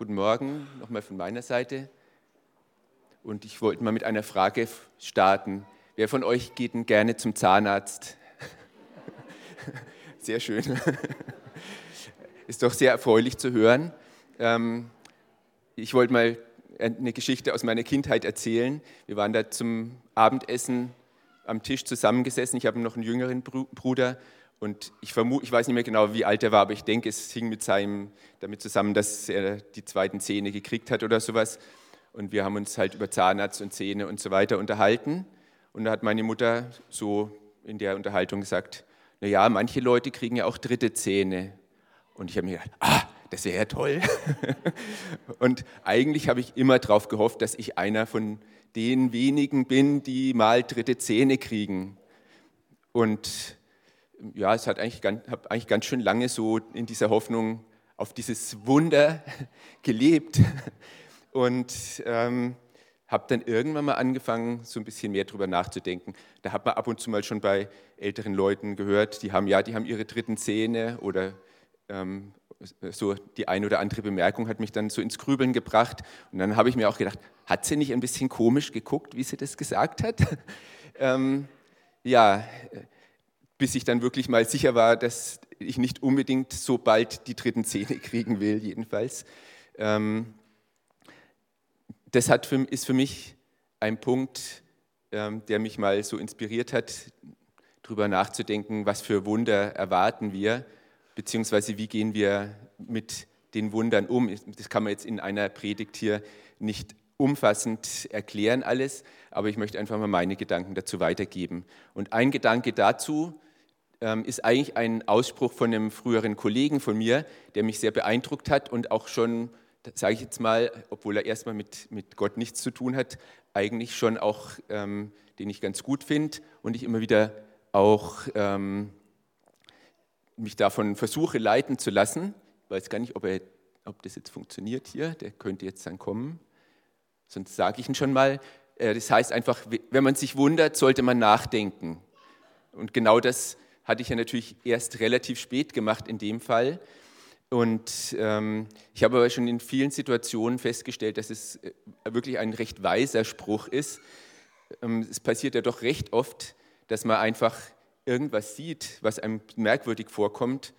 Guten Morgen nochmal von meiner Seite. Und ich wollte mal mit einer Frage starten. Wer von euch geht denn gerne zum Zahnarzt? Sehr schön. Ist doch sehr erfreulich zu hören. Ähm, ich wollte mal eine Geschichte aus meiner Kindheit erzählen. Wir waren da zum Abendessen am Tisch zusammengesessen. Ich habe noch einen jüngeren Bruder und ich vermute, ich weiß nicht mehr genau, wie alt er war, aber ich denke, es hing mit seinem damit zusammen, dass er die zweiten Zähne gekriegt hat oder sowas. Und wir haben uns halt über Zahnarzt und Zähne und so weiter unterhalten. Und da hat meine Mutter so in der Unterhaltung gesagt, na ja, manche Leute kriegen ja auch dritte Zähne. Und ich habe mir gedacht, ah, das wäre ja toll. und eigentlich habe ich immer darauf gehofft, dass ich einer von den wenigen bin, die mal dritte Zähne kriegen. Und ja, es hat eigentlich ganz, habe eigentlich ganz schön lange so in dieser Hoffnung auf dieses Wunder gelebt und ähm, habe dann irgendwann mal angefangen, so ein bisschen mehr darüber nachzudenken. Da hat man ab und zu mal schon bei älteren Leuten gehört, die haben ja, die haben ihre dritten Zähne oder ähm, so die eine oder andere Bemerkung hat mich dann so ins Grübeln gebracht. Und dann habe ich mir auch gedacht, hat sie nicht ein bisschen komisch geguckt, wie sie das gesagt hat? ähm, ja, bis ich dann wirklich mal sicher war, dass ich nicht unbedingt so bald die dritten Zähne kriegen will, jedenfalls. Ähm, das für, ist für mich ein Punkt, ähm, der mich mal so inspiriert hat, darüber nachzudenken, was für Wunder erwarten wir, beziehungsweise wie gehen wir mit den Wundern um. Das kann man jetzt in einer Predigt hier nicht umfassend erklären alles, aber ich möchte einfach mal meine Gedanken dazu weitergeben. Und ein Gedanke dazu ist eigentlich ein Ausspruch von einem früheren Kollegen von mir, der mich sehr beeindruckt hat und auch schon, sage ich jetzt mal, obwohl er erstmal mit, mit Gott nichts zu tun hat, eigentlich schon auch, ähm, den ich ganz gut finde und ich immer wieder auch ähm, mich davon versuche leiten zu lassen. Ich weiß gar nicht, ob, er, ob das jetzt funktioniert hier, der könnte jetzt dann kommen. Sonst sage ich ihn schon mal. Äh, das heißt einfach, wenn man sich wundert, sollte man nachdenken. Und genau das hatte ich ja natürlich erst relativ spät gemacht in dem Fall. Und ähm, ich habe aber schon in vielen Situationen festgestellt, dass es äh, wirklich ein recht weiser Spruch ist. Ähm, es passiert ja doch recht oft, dass man einfach irgendwas sieht, was einem merkwürdig vorkommt,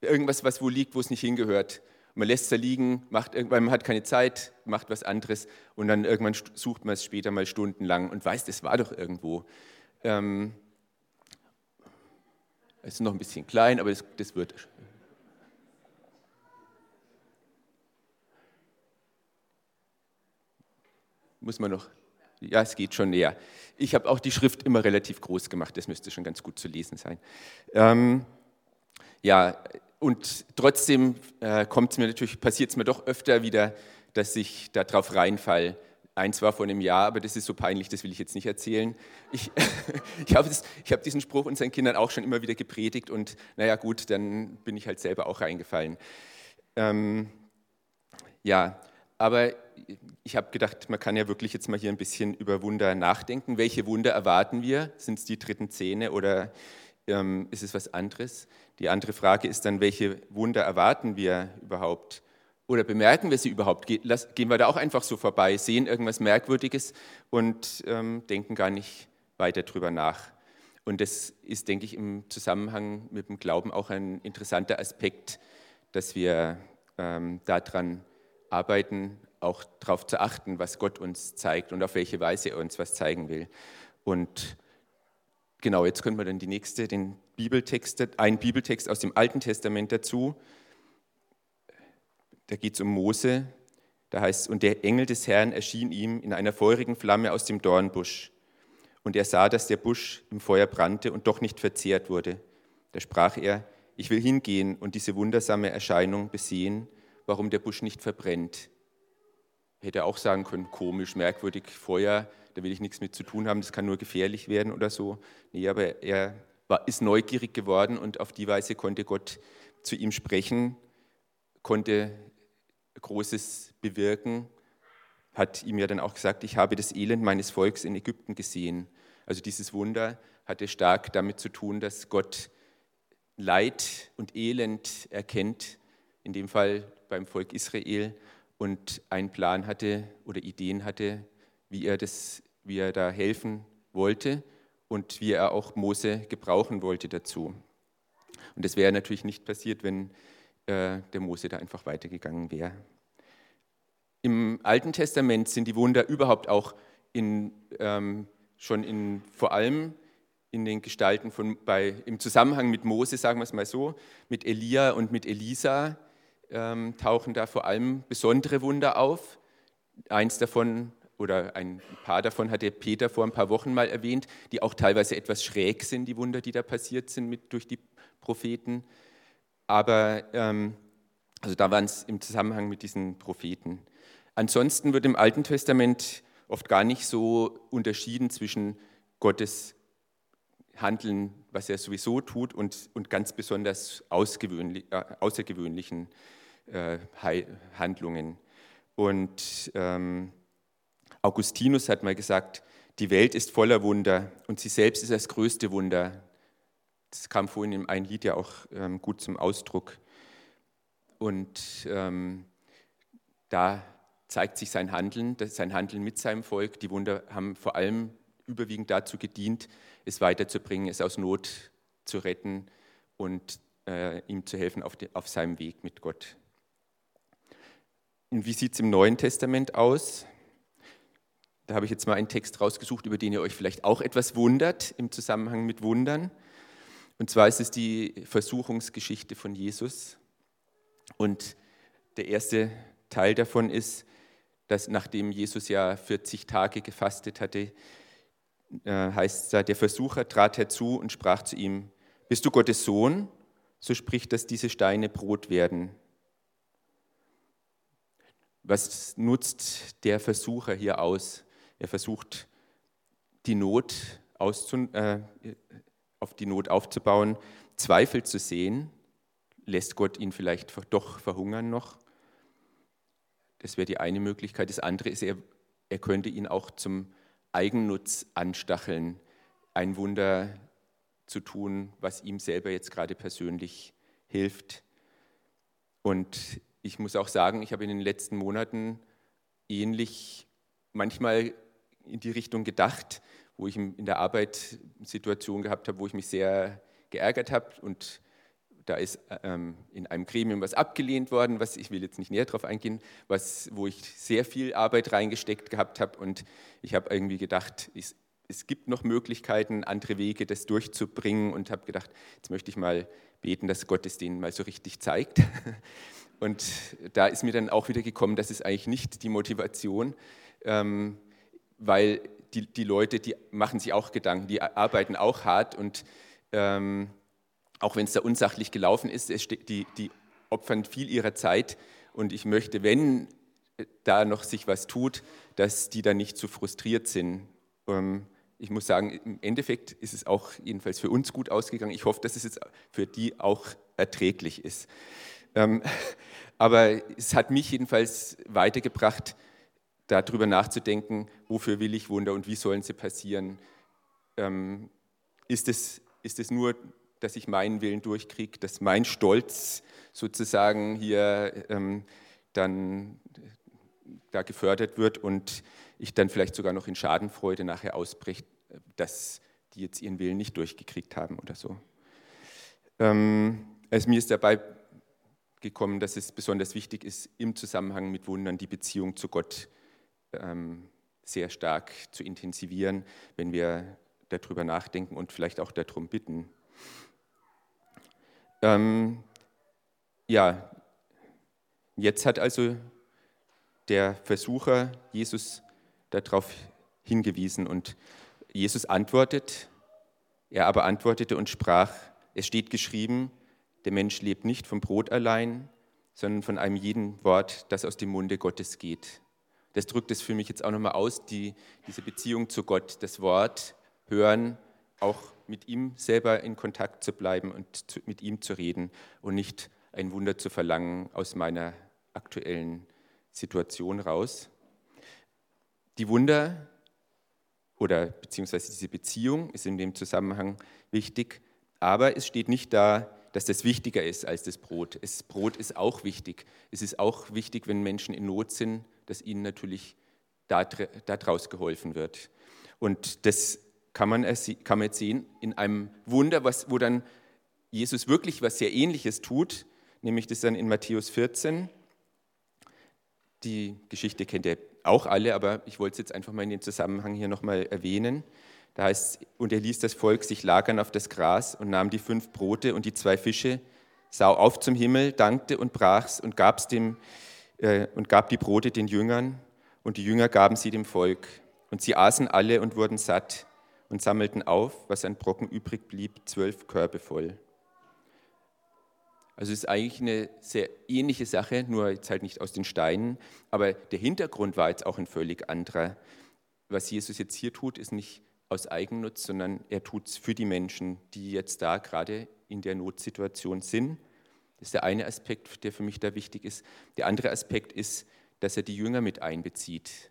irgendwas, was wo liegt, wo es nicht hingehört. Man lässt es da liegen, macht man hat keine Zeit, macht was anderes und dann irgendwann sucht man es später mal stundenlang und weiß, das war doch irgendwo. Ähm, es ist noch ein bisschen klein, aber das, das wird. Muss man noch. Ja, es geht schon näher. Ich habe auch die Schrift immer relativ groß gemacht, das müsste schon ganz gut zu lesen sein. Ähm, ja, und trotzdem äh, kommt es mir natürlich, passiert es mir doch öfter wieder, dass ich darauf reinfall, Eins war vor einem Jahr, aber das ist so peinlich, das will ich jetzt nicht erzählen. Ich, ich habe hab diesen Spruch unseren Kindern auch schon immer wieder gepredigt und naja gut, dann bin ich halt selber auch reingefallen. Ähm, ja, aber ich habe gedacht, man kann ja wirklich jetzt mal hier ein bisschen über Wunder nachdenken. Welche Wunder erwarten wir? Sind es die dritten Zähne oder ähm, ist es was anderes? Die andere Frage ist dann, welche Wunder erwarten wir überhaupt? Oder bemerken wir sie überhaupt? Gehen wir da auch einfach so vorbei, sehen irgendwas Merkwürdiges und ähm, denken gar nicht weiter drüber nach. Und das ist, denke ich, im Zusammenhang mit dem Glauben auch ein interessanter Aspekt, dass wir ähm, daran arbeiten, auch darauf zu achten, was Gott uns zeigt und auf welche Weise er uns was zeigen will. Und genau, jetzt können wir dann die nächste, den Bibeltext, einen Bibeltext aus dem Alten Testament dazu da geht es um Mose, da heißt es, und der Engel des Herrn erschien ihm in einer feurigen Flamme aus dem Dornbusch. Und er sah, dass der Busch im Feuer brannte und doch nicht verzehrt wurde. Da sprach er, ich will hingehen und diese wundersame Erscheinung besehen, warum der Busch nicht verbrennt. Hätte auch sagen können, komisch, merkwürdig, Feuer, da will ich nichts mit zu tun haben, das kann nur gefährlich werden oder so. Nee, aber er war, ist neugierig geworden und auf die Weise konnte Gott zu ihm sprechen, konnte Großes bewirken, hat ihm ja dann auch gesagt, ich habe das Elend meines Volks in Ägypten gesehen. Also dieses Wunder hatte stark damit zu tun, dass Gott Leid und Elend erkennt, in dem Fall beim Volk Israel und einen Plan hatte oder Ideen hatte, wie er, das, wie er da helfen wollte und wie er auch Mose gebrauchen wollte dazu. Und das wäre natürlich nicht passiert, wenn äh, der Mose da einfach weitergegangen wäre. Im Alten Testament sind die Wunder überhaupt auch in, ähm, schon in, vor allem in den Gestalten von, bei, im Zusammenhang mit Mose, sagen wir es mal so, mit Elia und mit Elisa ähm, tauchen da vor allem besondere Wunder auf. Eins davon oder ein paar davon hat der Peter vor ein paar Wochen mal erwähnt, die auch teilweise etwas schräg sind, die Wunder, die da passiert sind mit, durch die Propheten. Aber ähm, also da waren es im Zusammenhang mit diesen Propheten. Ansonsten wird im Alten Testament oft gar nicht so unterschieden zwischen Gottes Handeln, was er sowieso tut, und, und ganz besonders äh, außergewöhnlichen äh, Handlungen. Und ähm, Augustinus hat mal gesagt, die Welt ist voller Wunder und sie selbst ist das größte Wunder. Das kam vorhin in einem Lied ja auch ähm, gut zum Ausdruck. Und ähm, da zeigt sich sein Handeln, sein Handeln mit seinem Volk. Die Wunder haben vor allem überwiegend dazu gedient, es weiterzubringen, es aus Not zu retten und äh, ihm zu helfen auf, die, auf seinem Weg mit Gott. Und wie sieht es im Neuen Testament aus? Da habe ich jetzt mal einen Text rausgesucht, über den ihr euch vielleicht auch etwas wundert im Zusammenhang mit Wundern. Und zwar ist es die Versuchungsgeschichte von Jesus. Und der erste Teil davon ist, dass nachdem Jesus ja 40 Tage gefastet hatte, äh, heißt es da, der Versucher trat herzu und sprach zu ihm, bist du Gottes Sohn? So spricht, dass diese Steine Brot werden. Was nutzt der Versucher hier aus? Er versucht, die Not auszu, äh, auf die Not aufzubauen, Zweifel zu sehen. Lässt Gott ihn vielleicht doch verhungern noch? Das wäre die eine Möglichkeit. Das andere ist, er, er könnte ihn auch zum Eigennutz anstacheln, ein Wunder zu tun, was ihm selber jetzt gerade persönlich hilft. Und ich muss auch sagen, ich habe in den letzten Monaten ähnlich manchmal in die Richtung gedacht, wo ich in der Arbeit Situationen gehabt habe, wo ich mich sehr geärgert habe. Und da ist ähm, in einem Gremium was abgelehnt worden, was ich will jetzt nicht näher darauf eingehen, was, wo ich sehr viel Arbeit reingesteckt gehabt habe. Und ich habe irgendwie gedacht, ich, es gibt noch Möglichkeiten, andere Wege, das durchzubringen. Und habe gedacht, jetzt möchte ich mal beten, dass Gott es denen mal so richtig zeigt. Und da ist mir dann auch wieder gekommen, das ist eigentlich nicht die Motivation, ähm, weil die, die Leute, die machen sich auch Gedanken, die arbeiten auch hart und ähm, auch wenn es da unsachlich gelaufen ist, die, die opfern viel ihrer Zeit und ich möchte, wenn da noch sich was tut, dass die dann nicht zu frustriert sind. Ähm, ich muss sagen, im Endeffekt ist es auch jedenfalls für uns gut ausgegangen. Ich hoffe, dass es jetzt für die auch erträglich ist. Ähm, aber es hat mich jedenfalls weitergebracht, darüber nachzudenken, wofür will ich Wunder und wie sollen sie passieren. Ähm, ist es, ist es nur dass ich meinen Willen durchkriege, dass mein Stolz sozusagen hier ähm, dann da gefördert wird und ich dann vielleicht sogar noch in Schadenfreude nachher ausbricht, dass die jetzt ihren Willen nicht durchgekriegt haben oder so. Ähm, also mir ist dabei gekommen, dass es besonders wichtig ist, im Zusammenhang mit Wundern die Beziehung zu Gott sehr stark zu intensivieren, wenn wir darüber nachdenken und vielleicht auch darum bitten. Ähm, ja, jetzt hat also der Versucher Jesus darauf hingewiesen und Jesus antwortet, er aber antwortete und sprach, es steht geschrieben, der Mensch lebt nicht vom Brot allein, sondern von einem jeden Wort, das aus dem Munde Gottes geht. Das drückt es für mich jetzt auch nochmal aus, die, diese Beziehung zu Gott, das Wort hören, auch mit ihm selber in Kontakt zu bleiben und zu, mit ihm zu reden und nicht ein Wunder zu verlangen aus meiner aktuellen Situation raus. Die Wunder oder beziehungsweise diese Beziehung ist in dem Zusammenhang wichtig, aber es steht nicht da, dass das wichtiger ist als das Brot. Das Brot ist auch wichtig. Es ist auch wichtig, wenn Menschen in Not sind, dass ihnen natürlich daraus geholfen wird. Und das kann man, kann man jetzt sehen in einem Wunder, was, wo dann Jesus wirklich was sehr Ähnliches tut, nämlich das dann in Matthäus 14. Die Geschichte kennt ihr auch alle, aber ich wollte es jetzt einfach mal in den Zusammenhang hier nochmal erwähnen. Da heißt, und er ließ das Volk sich lagern auf das Gras und nahm die fünf Brote und die zwei Fische, sah auf zum Himmel, dankte und brach's und, gab's dem, äh, und gab die Brote den Jüngern und die Jünger gaben sie dem Volk. Und sie aßen alle und wurden satt und sammelten auf, was an Brocken übrig blieb, zwölf Körbe voll. Also es ist eigentlich eine sehr ähnliche Sache, nur jetzt halt nicht aus den Steinen, aber der Hintergrund war jetzt auch ein völlig anderer. Was Jesus jetzt hier tut, ist nicht aus Eigennutz, sondern er tut es für die Menschen, die jetzt da gerade in der Notsituation sind. Das ist der eine Aspekt, der für mich da wichtig ist. Der andere Aspekt ist, dass er die Jünger mit einbezieht.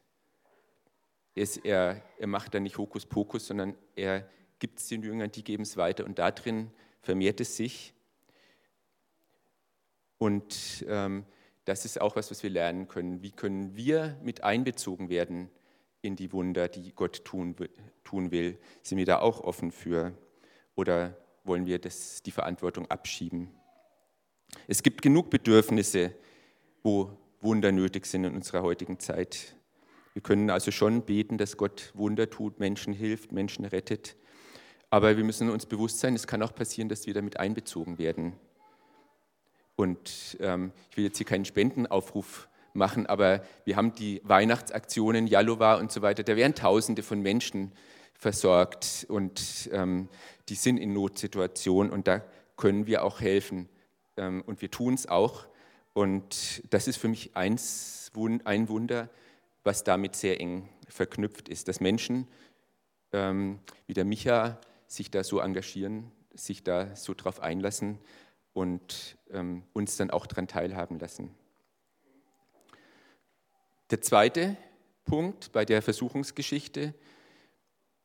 Er, er macht da nicht Hokuspokus, sondern er gibt es den Jüngern, die geben es weiter und darin vermehrt es sich. Und ähm, das ist auch was, was wir lernen können. Wie können wir mit einbezogen werden in die Wunder, die Gott tun, tun will? Sind wir da auch offen für? Oder wollen wir das, die Verantwortung abschieben? Es gibt genug Bedürfnisse, wo Wunder nötig sind in unserer heutigen Zeit. Wir können also schon beten, dass Gott Wunder tut, Menschen hilft, Menschen rettet. Aber wir müssen uns bewusst sein, es kann auch passieren, dass wir damit einbezogen werden. Und ähm, ich will jetzt hier keinen Spendenaufruf machen, aber wir haben die Weihnachtsaktionen, Jalova und so weiter, da werden Tausende von Menschen versorgt und ähm, die sind in Notsituationen und da können wir auch helfen. Ähm, und wir tun es auch. Und das ist für mich eins, ein Wunder, was damit sehr eng verknüpft ist, dass Menschen ähm, wie der Micha sich da so engagieren, sich da so drauf einlassen und ähm, uns dann auch daran teilhaben lassen. Der zweite Punkt bei der Versuchungsgeschichte,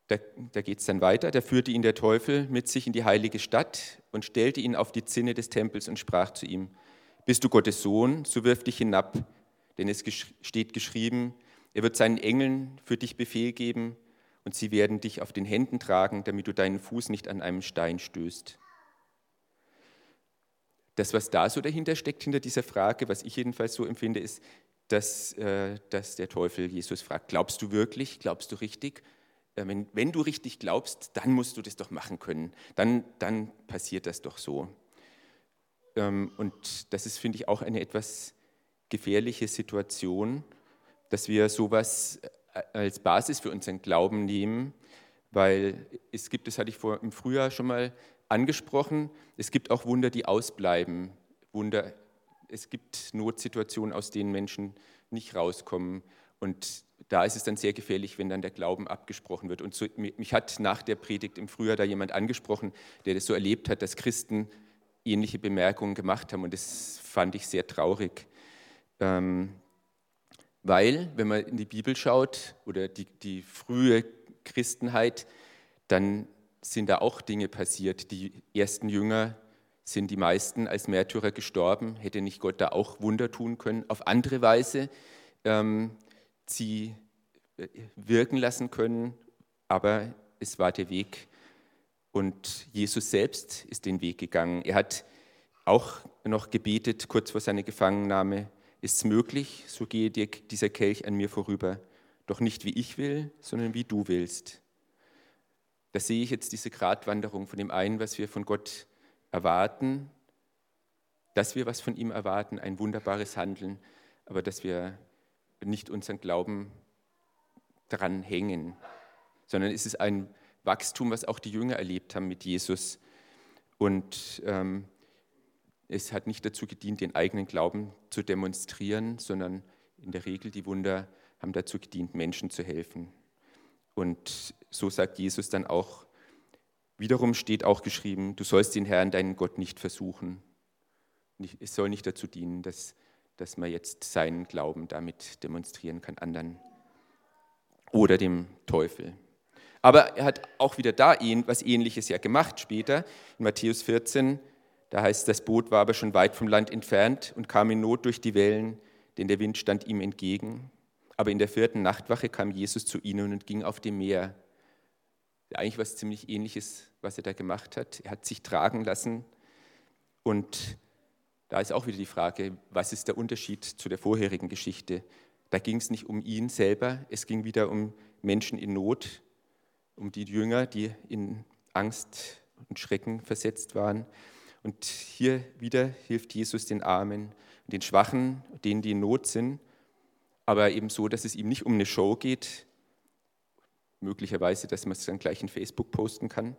da, da geht es dann weiter, da führte ihn der Teufel mit sich in die heilige Stadt und stellte ihn auf die Zinne des Tempels und sprach zu ihm, bist du Gottes Sohn, so wirf dich hinab, denn es steht geschrieben, er wird seinen Engeln für dich Befehl geben und sie werden dich auf den Händen tragen, damit du deinen Fuß nicht an einem Stein stößt. Das, was da so dahinter steckt, hinter dieser Frage, was ich jedenfalls so empfinde, ist, dass, äh, dass der Teufel Jesus fragt, glaubst du wirklich, glaubst du richtig? Äh, wenn, wenn du richtig glaubst, dann musst du das doch machen können. Dann, dann passiert das doch so. Ähm, und das ist, finde ich, auch eine etwas gefährliche Situation, dass wir sowas äh, als Basis für unseren Glauben nehmen, weil es gibt, das hatte ich vor, im Frühjahr schon mal angesprochen, es gibt auch Wunder, die ausbleiben. Wunder, es gibt Notsituationen, aus denen Menschen nicht rauskommen. Und da ist es dann sehr gefährlich, wenn dann der Glauben abgesprochen wird. Und so, mich hat nach der Predigt im Frühjahr da jemand angesprochen, der das so erlebt hat, dass Christen ähnliche Bemerkungen gemacht haben. Und das fand ich sehr traurig. Ähm, weil, wenn man in die Bibel schaut oder die, die frühe Christenheit, dann sind da auch Dinge passiert. Die ersten Jünger sind die meisten als Märtyrer gestorben. Hätte nicht Gott da auch Wunder tun können? Auf andere Weise ähm, sie äh, wirken lassen können, aber es war der Weg. Und Jesus selbst ist den Weg gegangen. Er hat auch noch gebetet, kurz vor seiner Gefangennahme, ist es möglich, so gehe dir dieser Kelch an mir vorüber, doch nicht wie ich will, sondern wie du willst. Da sehe ich jetzt diese Gratwanderung von dem einen, was wir von Gott erwarten, dass wir was von ihm erwarten, ein wunderbares Handeln, aber dass wir nicht unseren Glauben daran hängen, sondern es ist ein Wachstum, was auch die Jünger erlebt haben mit Jesus. Und ähm, es hat nicht dazu gedient, den eigenen Glauben zu demonstrieren, sondern in der Regel die Wunder haben dazu gedient, Menschen zu helfen. Und so sagt Jesus dann auch, wiederum steht auch geschrieben, du sollst den Herrn, deinen Gott, nicht versuchen. Es soll nicht dazu dienen, dass, dass man jetzt seinen Glauben damit demonstrieren kann anderen oder dem Teufel. Aber er hat auch wieder da was Ähnliches ja gemacht später. In Matthäus 14 Da heißt, das Boot war aber schon weit vom Land entfernt und kam in Not durch die Wellen, denn der Wind stand ihm entgegen. Aber in der vierten Nachtwache kam Jesus zu ihnen und ging auf dem Meer. Eigentlich was ziemlich ähnliches, was er da gemacht hat. Er hat sich tragen lassen. Und da ist auch wieder die Frage, was ist der Unterschied zu der vorherigen Geschichte? Da ging es nicht um ihn selber, es ging wieder um Menschen in Not, um die Jünger, die in Angst und Schrecken versetzt waren. Und hier wieder hilft Jesus den Armen, den Schwachen, denen, die in Not sind, aber eben so, dass es ihm nicht um eine Show geht, möglicherweise, dass man es dann gleich in Facebook posten kann,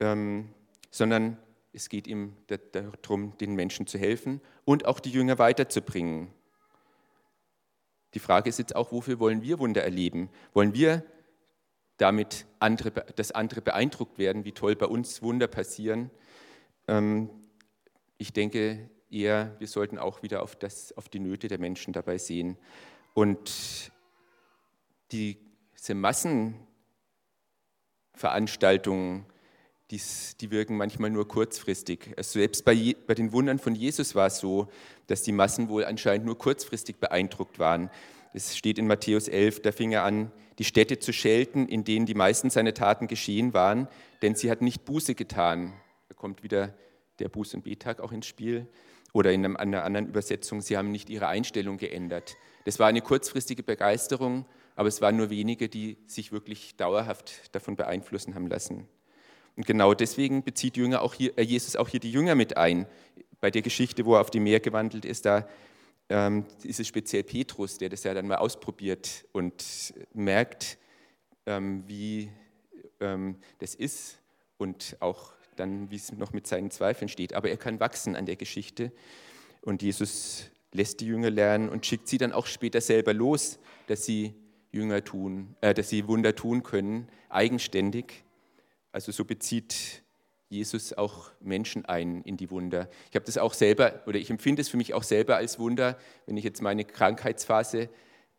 ähm, sondern es geht ihm darum, den Menschen zu helfen und auch die Jünger weiterzubringen. Die Frage ist jetzt auch, wofür wollen wir Wunder erleben? Wollen wir damit, andere, dass andere beeindruckt werden, wie toll bei uns Wunder passieren? Ähm, ich denke eher, wir sollten auch wieder auf, das, auf die Nöte der Menschen dabei sehen. Und diese Massenveranstaltungen, die, die wirken manchmal nur kurzfristig. Also selbst bei, bei den Wundern von Jesus war es so, dass die Massen wohl anscheinend nur kurzfristig beeindruckt waren. Es steht in Matthäus 11, da fing er an, die Städte zu schelten, in denen die meisten seiner Taten geschehen waren, denn sie hatten nicht Buße getan. Da kommt wieder der Buß- und Betag auch ins Spiel. Oder in einer anderen Übersetzung, sie haben nicht ihre Einstellung geändert. Das war eine kurzfristige Begeisterung, aber es waren nur wenige, die sich wirklich dauerhaft davon beeinflussen haben lassen. Und genau deswegen bezieht Jünger auch hier, äh, Jesus auch hier die Jünger mit ein. Bei der Geschichte, wo er auf dem Meer gewandelt ist, da ähm, ist es speziell Petrus, der das ja dann mal ausprobiert und merkt, ähm, wie ähm, das ist und auch dann, wie es noch mit seinen Zweifeln steht. Aber er kann wachsen an der Geschichte und Jesus lässt die Jünger lernen und schickt sie dann auch später selber los, dass sie Jünger tun, äh, dass sie Wunder tun können, eigenständig. Also so bezieht Jesus auch Menschen ein in die Wunder. Ich habe das auch selber, oder ich empfinde es für mich auch selber als Wunder, wenn ich jetzt meine Krankheitsphase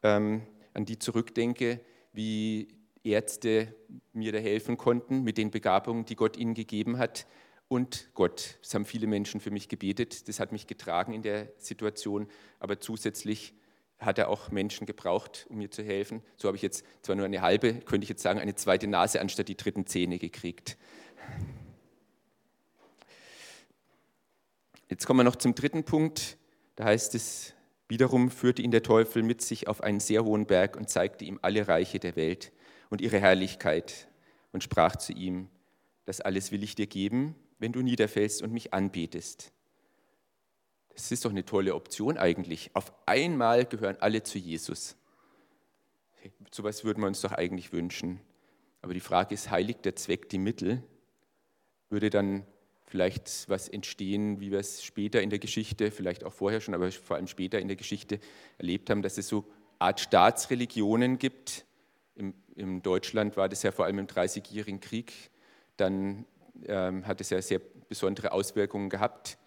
ähm, an die zurückdenke, wie Ärzte mir da helfen konnten mit den Begabungen, die Gott ihnen gegeben hat. Und Gott, das haben viele Menschen für mich gebetet, das hat mich getragen in der Situation, aber zusätzlich hat er auch Menschen gebraucht, um mir zu helfen. So habe ich jetzt zwar nur eine halbe, könnte ich jetzt sagen, eine zweite Nase anstatt die dritten Zähne gekriegt. Jetzt kommen wir noch zum dritten Punkt. Da heißt es, wiederum führte ihn der Teufel mit sich auf einen sehr hohen Berg und zeigte ihm alle Reiche der Welt und ihre Herrlichkeit und sprach zu ihm, das alles will ich dir geben, wenn du niederfällst und mich anbetest. Das ist doch eine tolle Option eigentlich. Auf einmal gehören alle zu Jesus. So etwas würden wir uns doch eigentlich wünschen. Aber die Frage ist, heiligt der Zweck die Mittel? Würde dann vielleicht was entstehen, wie wir es später in der Geschichte, vielleicht auch vorher schon, aber vor allem später in der Geschichte erlebt haben, dass es so Art Staatsreligionen gibt. Im, in Deutschland war das ja vor allem im Dreißigjährigen Krieg. Dann ähm, hat es ja sehr besondere Auswirkungen gehabt,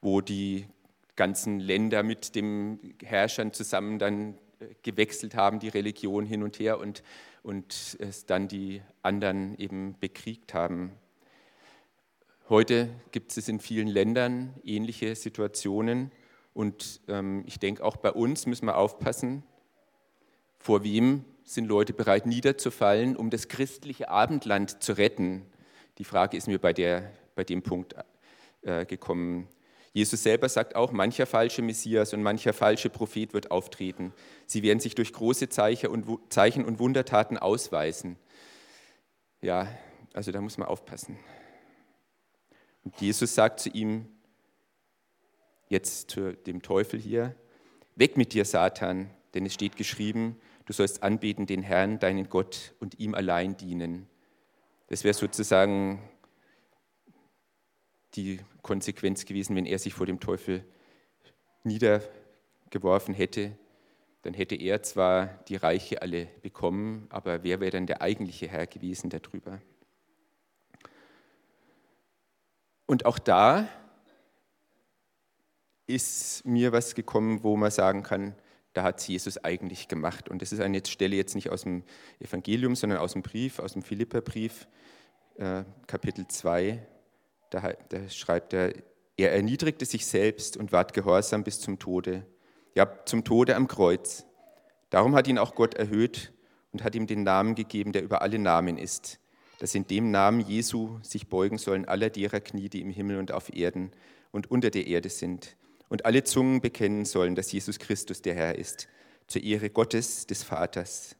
wo die ganzen Länder mit den Herrschern zusammen dann äh, gewechselt haben, die Religion hin und her und, und es dann die anderen eben bekriegt haben. Heute gibt es in vielen Ländern ähnliche Situationen und ähm, ich denke, auch bei uns müssen wir aufpassen, vor wem sind Leute bereit niederzufallen, um das christliche Abendland zu retten. Die Frage ist mir bei, der, bei dem Punkt äh, gekommen. Jesus selber sagt auch, mancher falsche Messias und mancher falsche Prophet wird auftreten. Sie werden sich durch große Zeichen und Wundertaten ausweisen. Ja, also da muss man aufpassen. Und Jesus sagt zu ihm, jetzt zu dem Teufel hier, weg mit dir, Satan, denn es steht geschrieben, du sollst anbeten den Herrn, deinen Gott, und ihm allein dienen. Das wäre sozusagen die Konsequenz gewesen, wenn er sich vor dem Teufel niedergeworfen hätte. Dann hätte er zwar die Reiche alle bekommen, aber wer wäre dann der eigentliche Herr gewesen darüber? Und auch da ist mir was gekommen, wo man sagen kann, da hat es Jesus eigentlich gemacht. Und das ist eine Stelle jetzt nicht aus dem Evangelium, sondern aus dem Brief, aus dem Philipperbrief, äh, Kapitel 2, da, da schreibt er, er erniedrigte sich selbst und ward gehorsam bis zum Tode, ja zum Tode am Kreuz. Darum hat ihn auch Gott erhöht und hat ihm den Namen gegeben, der über alle Namen ist, dass in dem Namen Jesu sich beugen sollen alle derer Knie, die im Himmel und auf Erden und unter der Erde sind, und alle Zungen bekennen sollen, dass Jesus Christus der Herr ist, zur Ehre Gottes des Vaters.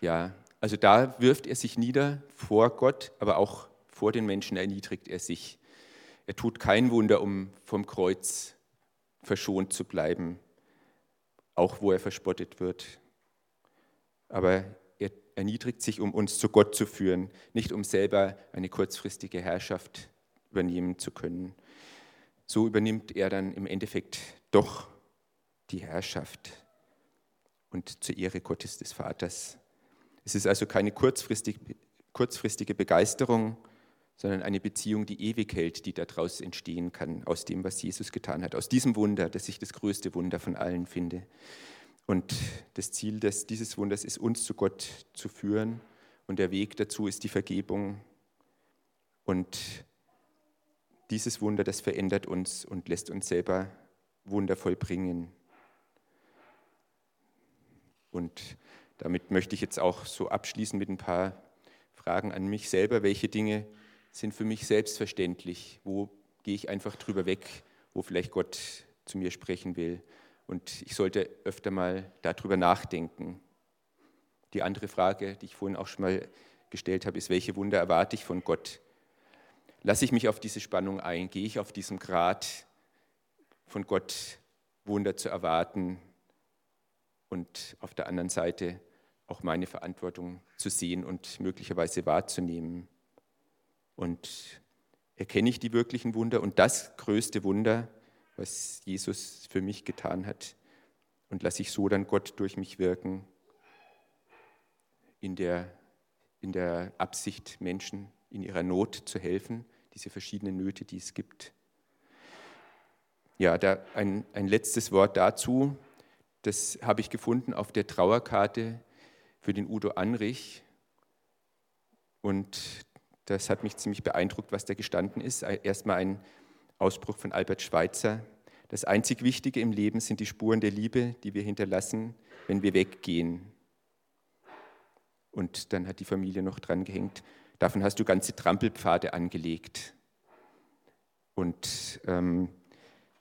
Ja, also da wirft er sich nieder vor Gott, aber auch vor den Menschen erniedrigt er sich. Er tut kein Wunder, um vom Kreuz verschont zu bleiben, auch wo er verspottet wird. Aber er erniedrigt sich, um uns zu Gott zu führen, nicht um selber eine kurzfristige Herrschaft übernehmen zu können. So übernimmt er dann im Endeffekt doch die Herrschaft und zur Ehre Gottes des Vaters. Es ist also keine kurzfristig, kurzfristige Begeisterung, sondern eine Beziehung, die ewig hält, die daraus entstehen kann, aus dem, was Jesus getan hat, aus diesem Wunder, das ich das größte Wunder von allen finde. Und das Ziel des, dieses Wunders ist, uns zu Gott zu führen. Und der Weg dazu ist die Vergebung. Und dieses Wunder, das verändert uns und lässt uns selber wundervoll bringen. Und damit möchte ich jetzt auch so abschließen mit ein paar Fragen an mich selber. Welche Dinge sind für mich selbstverständlich? Wo gehe ich einfach drüber weg, wo vielleicht Gott zu mir sprechen will? Und ich sollte öfter mal darüber nachdenken. Die andere Frage, die ich vorhin auch schon mal gestellt habe, ist, welche Wunder erwarte ich von Gott? Lasse ich mich auf diese Spannung ein? Gehe ich auf diesem Grad von Gott Wunder zu erwarten? Und auf der anderen Seite auch meine Verantwortung zu sehen und möglicherweise wahrzunehmen. Und erkenne ich die wirklichen Wunder und das größte Wunder, was Jesus für mich getan hat, und lasse ich so dann Gott durch mich wirken, in der, in der Absicht, Menschen in ihrer Not zu helfen, diese verschiedenen Nöte, die es gibt. Ja, da ein, ein letztes Wort dazu. Das habe ich gefunden auf der Trauerkarte für den Udo Anrich. Und das hat mich ziemlich beeindruckt, was da gestanden ist. Erstmal ein Ausspruch von Albert Schweitzer. Das einzig Wichtige im Leben sind die Spuren der Liebe, die wir hinterlassen, wenn wir weggehen. Und dann hat die Familie noch dran gehängt. Davon hast du ganze Trampelpfade angelegt. Und ähm,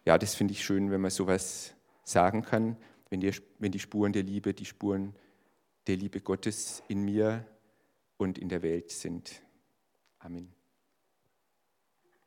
ja, das finde ich schön, wenn man sowas sagen kann, wenn die, wenn die Spuren der Liebe, die Spuren der Liebe Gottes in mir und in der Welt sind. 아멘.